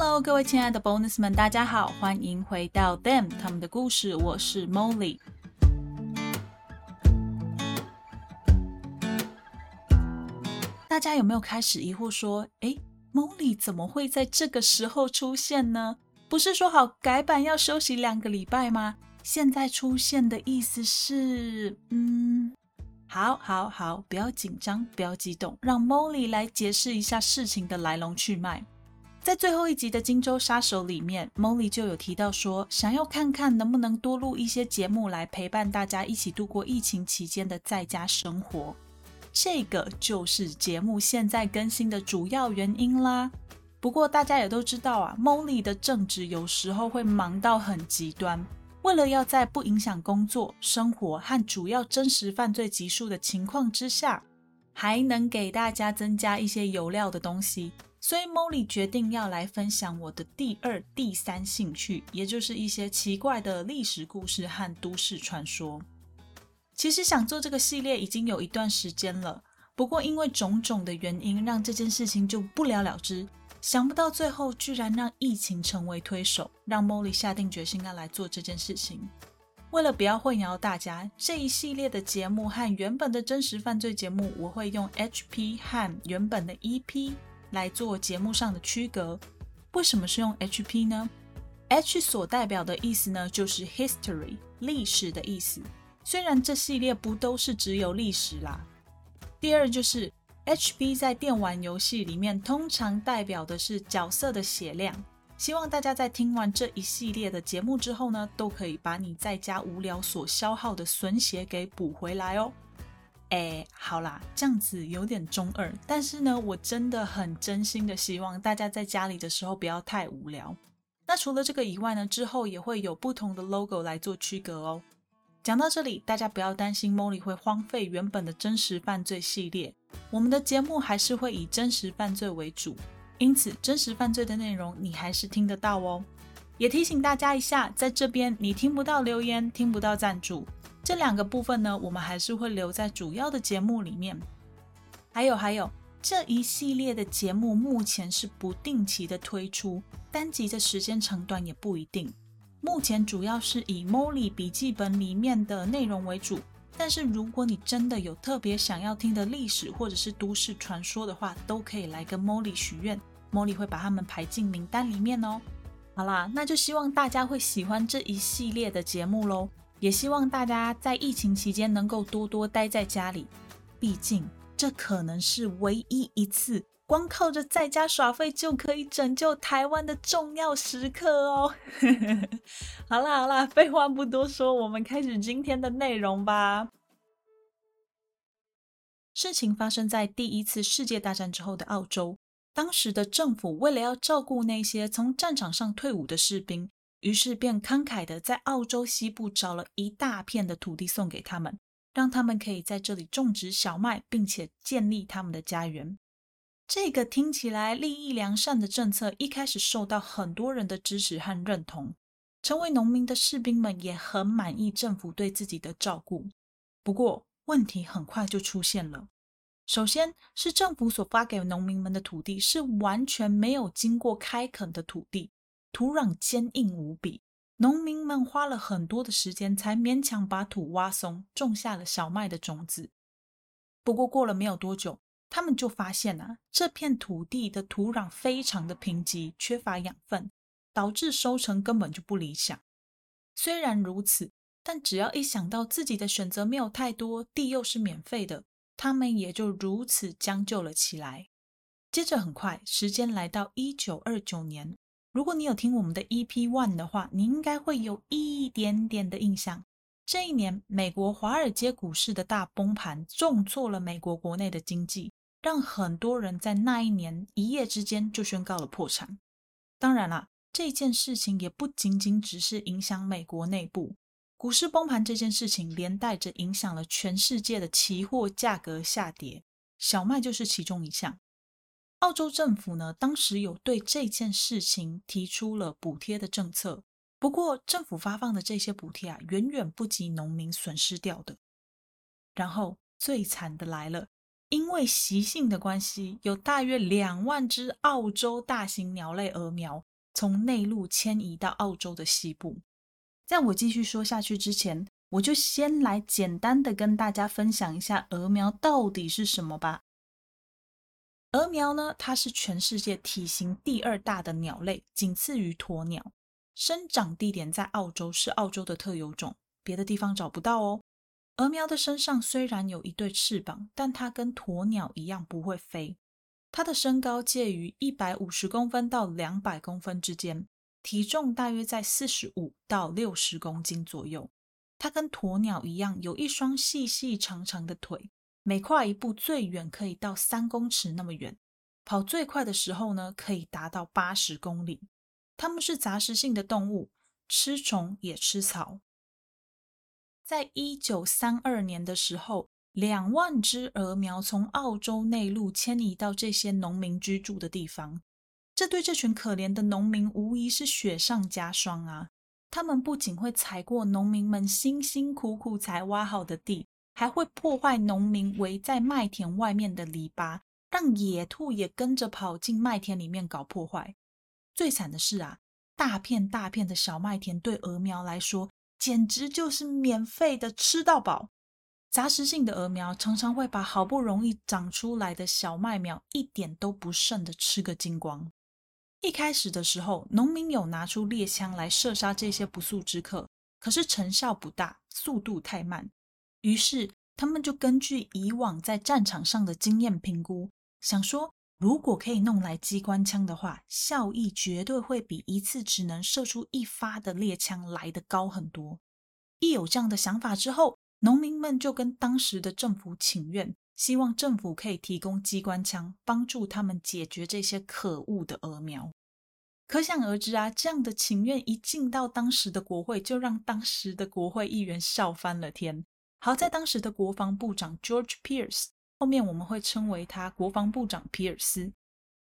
Hello，各位亲爱的 Bonus 们，大家好，欢迎回到 Them 他们的故事，我是 Molly。大家有没有开始疑惑说，诶 m o l l y 怎么会在这个时候出现呢？不是说好改版要休息两个礼拜吗？现在出现的意思是，嗯，好，好，好，不要紧张，不要激动，让 Molly 来解释一下事情的来龙去脉。在最后一集的《荆州杀手》里面，Molly 就有提到说，想要看看能不能多录一些节目来陪伴大家一起度过疫情期间的在家生活。这个就是节目现在更新的主要原因啦。不过大家也都知道啊，Molly 的正职有时候会忙到很极端。为了要在不影响工作、生活和主要真实犯罪集数的情况之下，还能给大家增加一些有料的东西，所以 Molly 决定要来分享我的第二、第三兴趣，也就是一些奇怪的历史故事和都市传说。其实想做这个系列已经有一段时间了，不过因为种种的原因，让这件事情就不了了之。想不到最后居然让疫情成为推手，让 Molly 下定决心要来做这件事情。为了不要混淆大家，这一系列的节目和原本的真实犯罪节目，我会用 HP 和原本的 EP 来做节目上的区隔。为什么是用 HP 呢？H 所代表的意思呢，就是 History 历史的意思。虽然这系列不都是只有历史啦。第二就是。HB 在电玩游戏里面通常代表的是角色的血量。希望大家在听完这一系列的节目之后呢，都可以把你在家无聊所消耗的损血给补回来哦。哎，好啦，这样子有点中二，但是呢，我真的很真心的希望大家在家里的时候不要太无聊。那除了这个以外呢，之后也会有不同的 logo 来做区隔哦。讲到这里，大家不要担心 Molly 会荒废原本的真实犯罪系列。我们的节目还是会以真实犯罪为主，因此真实犯罪的内容你还是听得到哦。也提醒大家一下，在这边你听不到留言，听不到赞助这两个部分呢，我们还是会留在主要的节目里面。还有还有，这一系列的节目目前是不定期的推出，单集的时间长短也不一定。目前主要是以 Molly 笔记本里面的内容为主。但是如果你真的有特别想要听的历史或者是都市传说的话，都可以来跟 Molly 许愿，Molly 会把他们排进名单里面哦。好啦，那就希望大家会喜欢这一系列的节目喽，也希望大家在疫情期间能够多多待在家里，毕竟这可能是唯一一次光靠着在家耍废就可以拯救台湾的重要时刻哦。好啦好啦，废话不多说，我们开始今天的内容吧。事情发生在第一次世界大战之后的澳洲，当时的政府为了要照顾那些从战场上退伍的士兵，于是便慷慨的在澳洲西部找了一大片的土地送给他们，让他们可以在这里种植小麦，并且建立他们的家园。这个听起来利益良善的政策，一开始受到很多人的支持和认同，成为农民的士兵们也很满意政府对自己的照顾。不过，问题很快就出现了。首先是政府所发给农民们的土地是完全没有经过开垦的土地，土壤坚硬无比，农民们花了很多的时间才勉强把土挖松，种下了小麦的种子。不过过了没有多久，他们就发现啊，这片土地的土壤非常的贫瘠，缺乏养分，导致收成根本就不理想。虽然如此。但只要一想到自己的选择没有太多，地又是免费的，他们也就如此将就了起来。接着很快，时间来到一九二九年。如果你有听我们的 EP One 的话，你应该会有一点点的印象。这一年，美国华尔街股市的大崩盘，重挫了美国国内的经济，让很多人在那一年一夜之间就宣告了破产。当然啦，这件事情也不仅仅只是影响美国内部。股市崩盘这件事情，连带着影响了全世界的期货价格下跌，小麦就是其中一项。澳洲政府呢，当时有对这件事情提出了补贴的政策，不过政府发放的这些补贴啊，远远不及农民损失掉的。然后最惨的来了，因为习性的关系，有大约两万只澳洲大型鸟类鹅苗从内陆迁移到澳洲的西部。在我继续说下去之前，我就先来简单的跟大家分享一下鹅苗到底是什么吧。鹅苗呢，它是全世界体型第二大的鸟类，仅次于鸵鸟。生长地点在澳洲，是澳洲的特有种，别的地方找不到哦。鹅苗的身上虽然有一对翅膀，但它跟鸵鸟一样不会飞。它的身高介于一百五十公分到两百公分之间，体重大约在四十五到六十公斤左右。它跟鸵鸟一样，有一双细细长长的腿，每跨一步最远可以到三公尺那么远。跑最快的时候呢，可以达到八十公里。它们是杂食性的动物，吃虫也吃草。在一九三二年的时候，两万只鹅苗从澳洲内陆迁移到这些农民居住的地方。这对这群可怜的农民无疑是雪上加霜啊！他们不仅会踩过农民们辛辛苦苦才挖好的地，还会破坏农民围在麦田外面的篱笆，让野兔也跟着跑进麦田里面搞破坏。最惨的是啊，大片大片的小麦田对鹅苗来说简直就是免费的吃到饱。杂食性的鹅苗常常会把好不容易长出来的小麦苗一点都不剩的吃个精光。一开始的时候，农民有拿出猎枪来射杀这些不速之客，可是成效不大，速度太慢。于是他们就根据以往在战场上的经验评估，想说。如果可以弄来机关枪的话，效益绝对会比一次只能射出一发的猎枪来得高很多。一有这样的想法之后，农民们就跟当时的政府请愿，希望政府可以提供机关枪，帮助他们解决这些可恶的鹅苗。可想而知啊，这样的请愿一进到当时的国会，就让当时的国会议员笑翻了天。好在当时的国防部长 George Pierce。后面我们会称为他国防部长皮尔斯。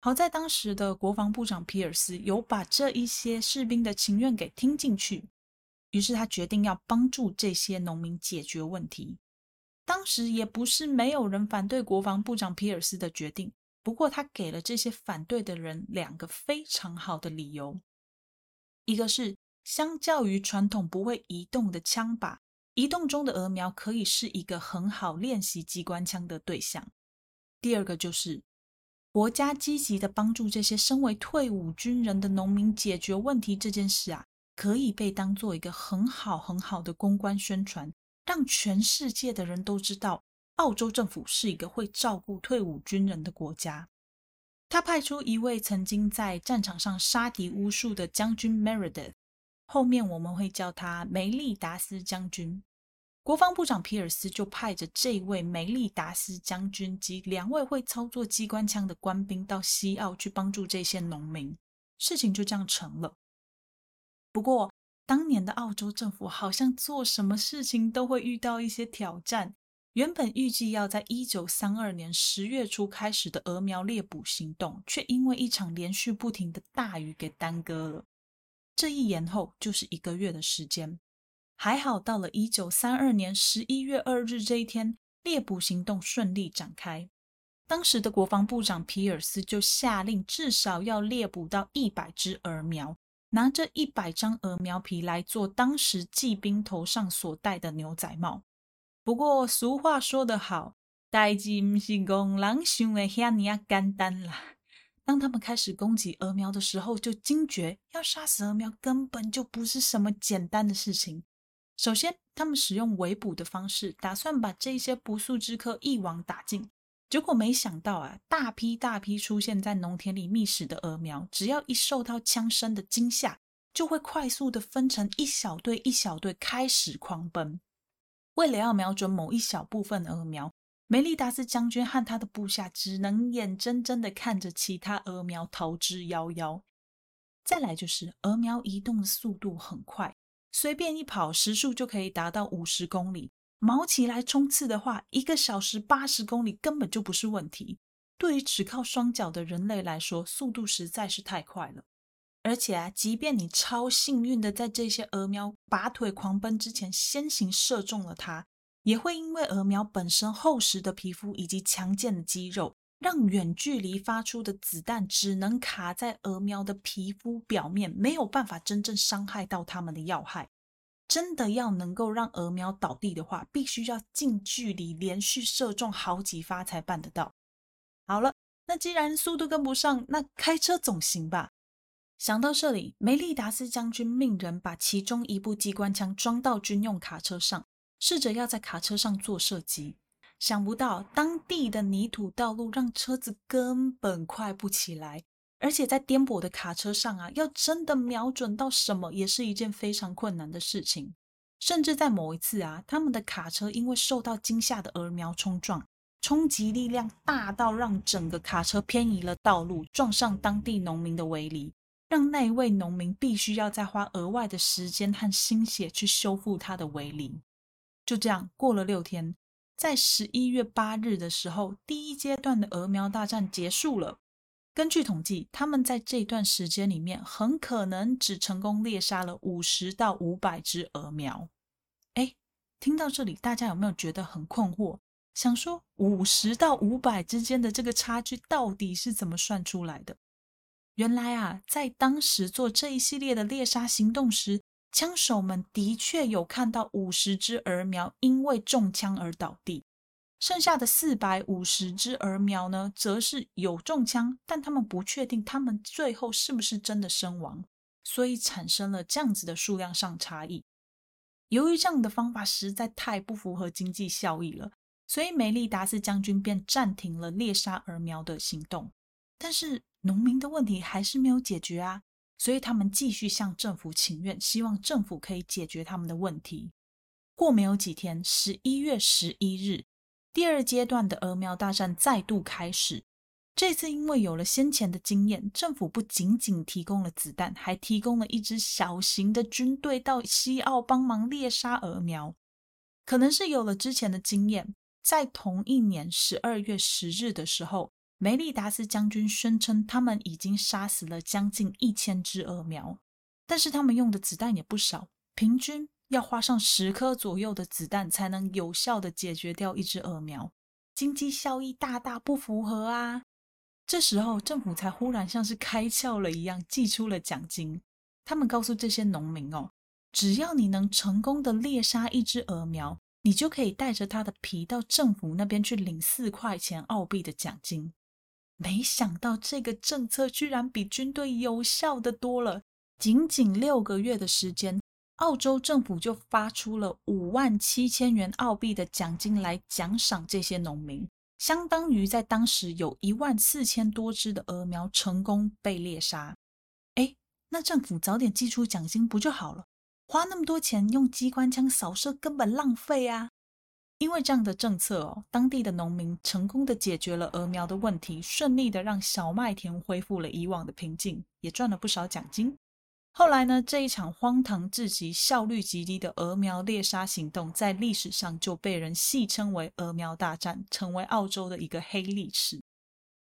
好在当时的国防部长皮尔斯有把这一些士兵的情愿给听进去，于是他决定要帮助这些农民解决问题。当时也不是没有人反对国防部长皮尔斯的决定，不过他给了这些反对的人两个非常好的理由：一个是相较于传统不会移动的枪靶。移动中的鹅苗可以是一个很好练习机关枪的对象。第二个就是国家积极的帮助这些身为退伍军人的农民解决问题这件事啊，可以被当做一个很好很好的公关宣传，让全世界的人都知道澳洲政府是一个会照顾退伍军人的国家。他派出一位曾经在战场上杀敌无数的将军 Meredith。后面我们会叫他梅利达斯将军。国防部长皮尔斯就派着这位梅利达斯将军及两位会操作机关枪的官兵到西澳去帮助这些农民，事情就这样成了。不过，当年的澳洲政府好像做什么事情都会遇到一些挑战。原本预计要在一九三二年十月初开始的鹅苗猎捕行动，却因为一场连续不停的大雨给耽搁了。这一延后就是一个月的时间，还好到了一九三二年十一月二日这一天，猎捕行动顺利展开。当时的国防部长皮尔斯就下令，至少要猎捕到一百只鹅苗，拿着一百张鹅苗皮来做当时骑兵头上所戴的牛仔帽。不过俗话说得好，代志不是工人想的遐尼啊简单啦。当他们开始攻击鹅苗的时候，就惊觉要杀死鹅苗根本就不是什么简单的事情。首先，他们使用围捕的方式，打算把这些不速之客一网打尽。结果没想到啊，大批大批出现在农田里觅食的鹅苗，只要一受到枪声的惊吓，就会快速的分成一小队一小队开始狂奔。为了要瞄准某一小部分鹅苗。梅利达斯将军和他的部下只能眼睁睁的看着其他鹅苗逃之夭夭。再来就是鹅苗移动的速度很快，随便一跑时速就可以达到五十公里。毛起来冲刺的话，一个小时八十公里根本就不是问题。对于只靠双脚的人类来说，速度实在是太快了。而且啊，即便你超幸运的在这些鹅苗拔腿狂奔之前先行射中了它。也会因为鹅苗本身厚实的皮肤以及强健的肌肉，让远距离发出的子弹只能卡在鹅苗的皮肤表面，没有办法真正伤害到它们的要害。真的要能够让鹅苗倒地的话，必须要近距离连续射中好几发才办得到。好了，那既然速度跟不上，那开车总行吧？想到这里，梅利达斯将军命人把其中一部机关枪装到军用卡车上，试着要在卡车上做射击。想不到当地的泥土道路让车子根本快不起来，而且在颠簸的卡车上啊，要真的瞄准到什么也是一件非常困难的事情。甚至在某一次啊，他们的卡车因为受到惊吓的鹅苗冲撞，冲击力量大到让整个卡车偏移了道路，撞上当地农民的围篱，让那一位农民必须要再花额外的时间和心血去修复他的围篱。就这样过了六天。在十一月八日的时候，第一阶段的鹅苗大战结束了。根据统计，他们在这段时间里面很可能只成功猎杀了五十到五百只鹅苗。哎，听到这里，大家有没有觉得很困惑？想说五十到五百之间的这个差距到底是怎么算出来的？原来啊，在当时做这一系列的猎杀行动时，枪手们的确有看到五十只鹅苗因为中枪而倒地，剩下的四百五十只鹅苗呢，则是有中枪，但他们不确定他们最后是不是真的身亡，所以产生了这样子的数量上差异。由于这样的方法实在太不符合经济效益了，所以梅利达斯将军便暂停了猎杀鹅苗的行动。但是农民的问题还是没有解决啊。所以他们继续向政府请愿，希望政府可以解决他们的问题。过没有几天，十一月十一日，第二阶段的鹅苗大战再度开始。这次因为有了先前的经验，政府不仅仅提供了子弹，还提供了一支小型的军队到西澳帮忙猎杀鹅苗。可能是有了之前的经验，在同一年十二月十日的时候。梅利达斯将军宣称，他们已经杀死了将近一千只鹅苗，但是他们用的子弹也不少，平均要花上十颗左右的子弹才能有效的解决掉一只鹅苗，经济效益大大不符合啊！这时候政府才忽然像是开窍了一样，寄出了奖金。他们告诉这些农民哦，只要你能成功的猎杀一只鹅苗，你就可以带着它的皮到政府那边去领四块钱澳币的奖金。没想到这个政策居然比军队有效的多了。仅仅六个月的时间，澳洲政府就发出了五万七千元澳币的奖金来奖赏这些农民，相当于在当时有一万四千多只的鹅苗成功被猎杀。哎，那政府早点寄出奖金不就好了？花那么多钱用机关枪扫射根本浪费啊！因为这样的政策哦，当地的农民成功的解决了鹅苗的问题，顺利的让小麦田恢复了以往的平静，也赚了不少奖金。后来呢，这一场荒唐至极、效率极低的鹅苗猎杀行动，在历史上就被人戏称为“鹅苗大战”，成为澳洲的一个黑历史。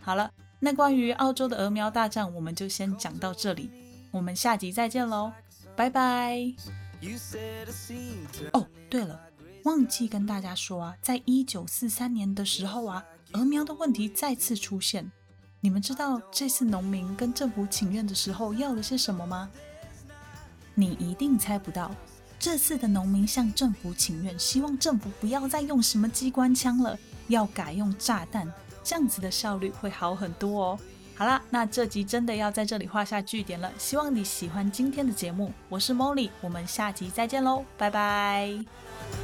好了，那关于澳洲的鹅苗大战，我们就先讲到这里，我们下集再见喽，拜拜。哦，对了。忘记跟大家说啊，在一九四三年的时候啊，鹅苗的问题再次出现。你们知道这次农民跟政府请愿的时候要了些什么吗？你一定猜不到，这次的农民向政府请愿，希望政府不要再用什么机关枪了，要改用炸弹，这样子的效率会好很多哦。好啦，那这集真的要在这里画下句点了。希望你喜欢今天的节目，我是 Molly，我们下集再见喽，拜拜。